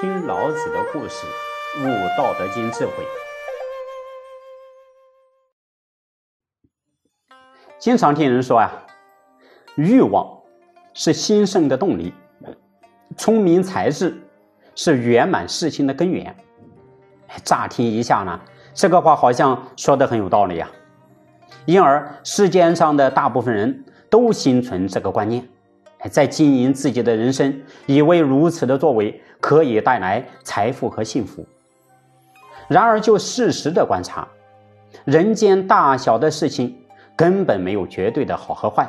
听老子的故事，悟《道德经》智慧。经常听人说啊，欲望是兴盛的动力，聪明才智是圆满事情的根源。乍听一下呢，这个话好像说的很有道理啊。因而世间上的大部分人都心存这个观念。在经营自己的人生，以为如此的作为可以带来财富和幸福。然而，就事实的观察，人间大小的事情根本没有绝对的好和坏，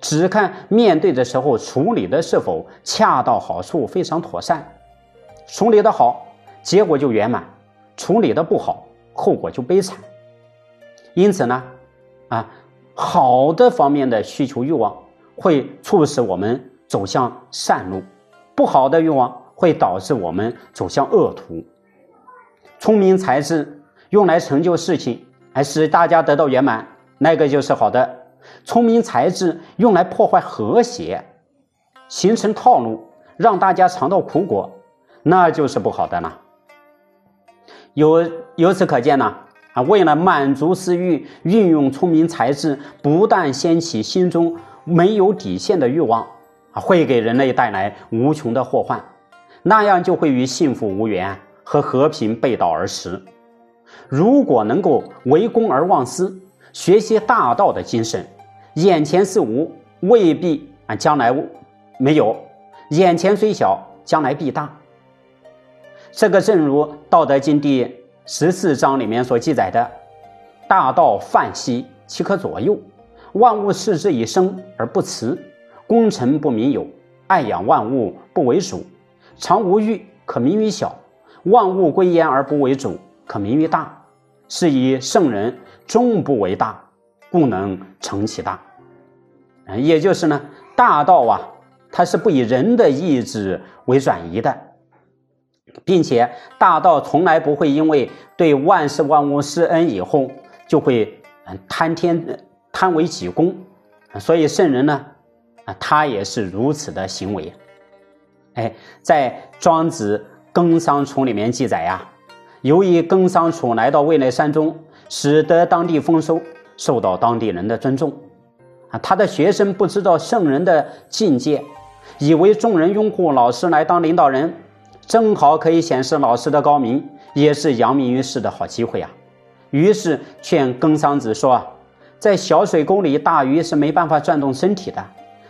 只看面对的时候处理的是否恰到好处、非常妥善。处理的好，结果就圆满；处理的不好，后果就悲惨。因此呢，啊，好的方面的需求欲望。会促使我们走向善路，不好的欲望会导致我们走向恶途。聪明才智用来成就事情，还使大家得到圆满，那个就是好的；聪明才智用来破坏和谐，形成套路，让大家尝到苦果，那就是不好的了。由由此可见呢，啊，为了满足私欲，运用聪明才智，不但掀起心中。没有底线的欲望啊，会给人类带来无穷的祸患，那样就会与幸福无缘和和平背道而驰。如果能够为公而忘私，学习大道的精神，眼前是无，未必啊将来无没有；眼前虽小，将来必大。这个正如《道德经》第十四章里面所记载的：“大道泛兮，其可左右？”万物视之以生而不辞，功成不名有，爱养万物不为主，常无欲可名于小，万物归焉而不为主，可名于大。是以圣人终不为大，故能成其大。嗯也就是呢，大道啊，它是不以人的意志为转移的，并且大道从来不会因为对万事万物施恩以后，就会贪天。贪为己功，所以圣人呢，啊，他也是如此的行为。哎，在《庄子·耕桑处》里面记载呀，由于耕桑处来到未来山中，使得当地丰收，受到当地人的尊重。啊，他的学生不知道圣人的境界，以为众人拥护老师来当领导人，正好可以显示老师的高明，也是扬名于世的好机会啊。于是劝耕桑子说。在小水沟里，大鱼是没办法转动身体的，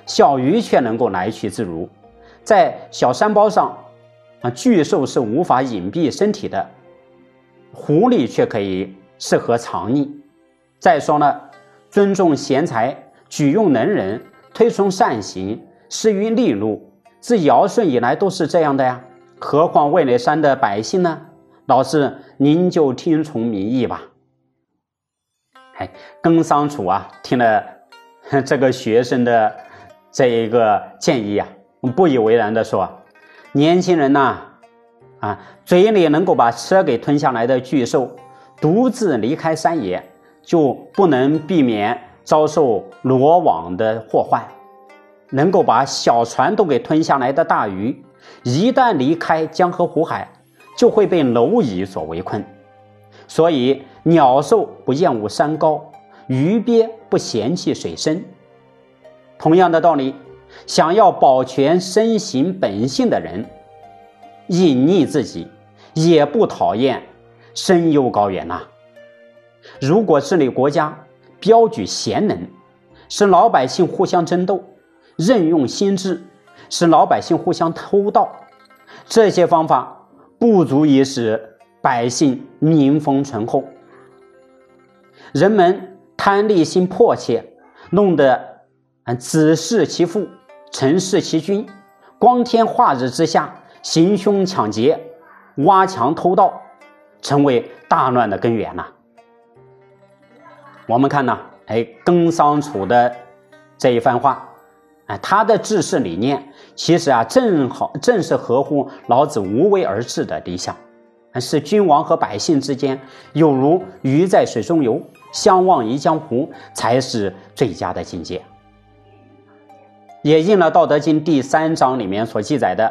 小鱼却能够来去自如；在小山包上，啊，巨兽是无法隐蔽身体的，狐狸却可以适合藏匿。再说呢，尊重贤才，举用能人，推崇善行，施于利禄，自尧舜以来都是这样的呀。何况渭内山的百姓呢？老师，您就听从民意吧。哎，耕桑楚啊，听了这个学生的这一个建议啊，不以为然的说：“年轻人呐，啊，嘴里能够把车给吞下来的巨兽，独自离开山野，就不能避免遭受罗网的祸患；能够把小船都给吞下来的大鱼，一旦离开江河湖海，就会被蝼蚁所围困。”所以，鸟兽不厌恶山高，鱼鳖不嫌弃水深。同样的道理，想要保全身形本性的人，隐匿自己，也不讨厌深幽高远呐。如果治理国家，标举贤能，使老百姓互相争斗，任用心智，使老百姓互相偷盗，这些方法不足以使。百姓民风淳厚，人们贪利心迫切，弄得啊子弑其父，臣弑其君，光天化日之下行凶抢劫、挖墙偷盗，成为大乱的根源呐。我们看呢，哎，耕桑楚的这一番话，哎，他的治世理念其实啊，正好正是合乎老子无为而治的理想。是君王和百姓之间，有如鱼在水中游，相忘于江湖，才是最佳的境界。也应了《道德经》第三章里面所记载的：“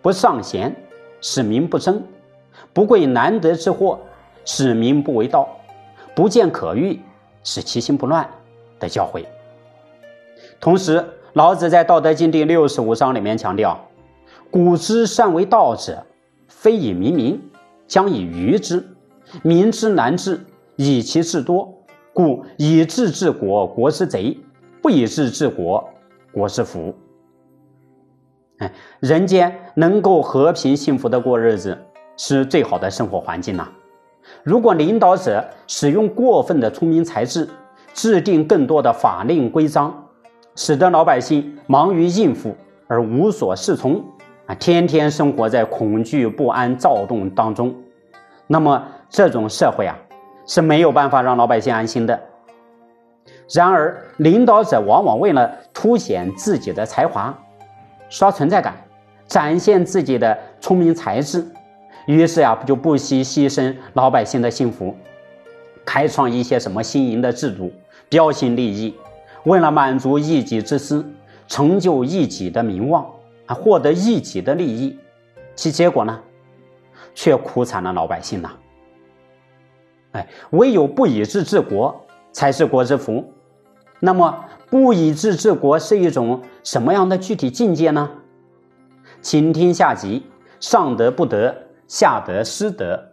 不尚贤，使民不争；不贵难得之货，使民不为盗；不见可欲，使其心不乱的教诲。同时，老子在《道德经》第六十五章里面强调：“古之善为道者，非以明民，将以愚之。民之难治，以其智多。故以智治国，国之贼；不以智治国，国之福。”哎，人间能够和平幸福的过日子，是最好的生活环境呐。如果领导者使用过分的聪明才智，制定更多的法令规章，使得老百姓忙于应付而无所适从，天天生活在恐惧不安、躁动当中，那么这种社会啊是没有办法让老百姓安心的。然而，领导者往往为了凸显自己的才华。刷存在感，展现自己的聪明才智，于是呀，就不惜牺牲老百姓的幸福，开创一些什么新颖的制度，标新立异，为了满足一己之私，成就一己的名望，获得一己的利益，其结果呢，却苦惨了老百姓呐。哎，唯有不以治治国，才是国之福。那么。不以治治国是一种什么样的具体境界呢？请听下集：上德不德，下德失德。